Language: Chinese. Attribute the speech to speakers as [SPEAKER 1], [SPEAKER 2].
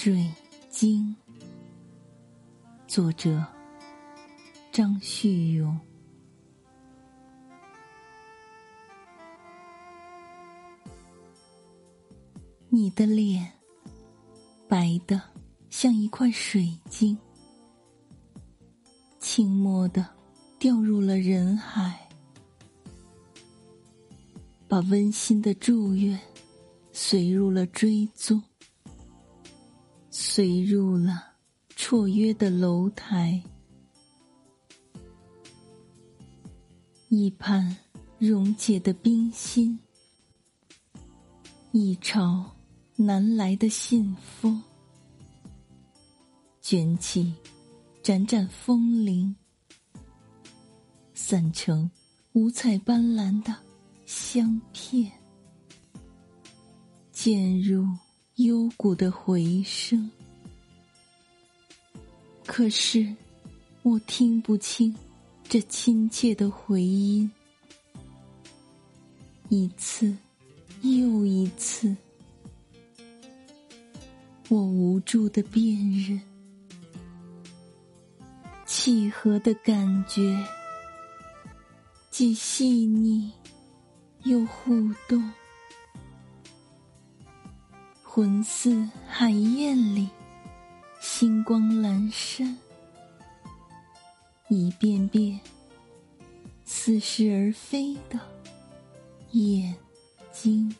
[SPEAKER 1] 水晶，作者张旭勇。你的脸白的像一块水晶，轻默的掉入了人海，把温馨的祝愿随入了追踪。随入了绰约的楼台，一盘溶解的冰心，一朝南来的信封，卷起盏盏风铃，散成五彩斑斓的香片，渐入。幽谷的回声，可是我听不清这亲切的回音。一次又一次，我无助的辨认，契合的感觉，既细腻又互动。魂似海燕里星光阑珊，一遍遍似是而非的眼睛。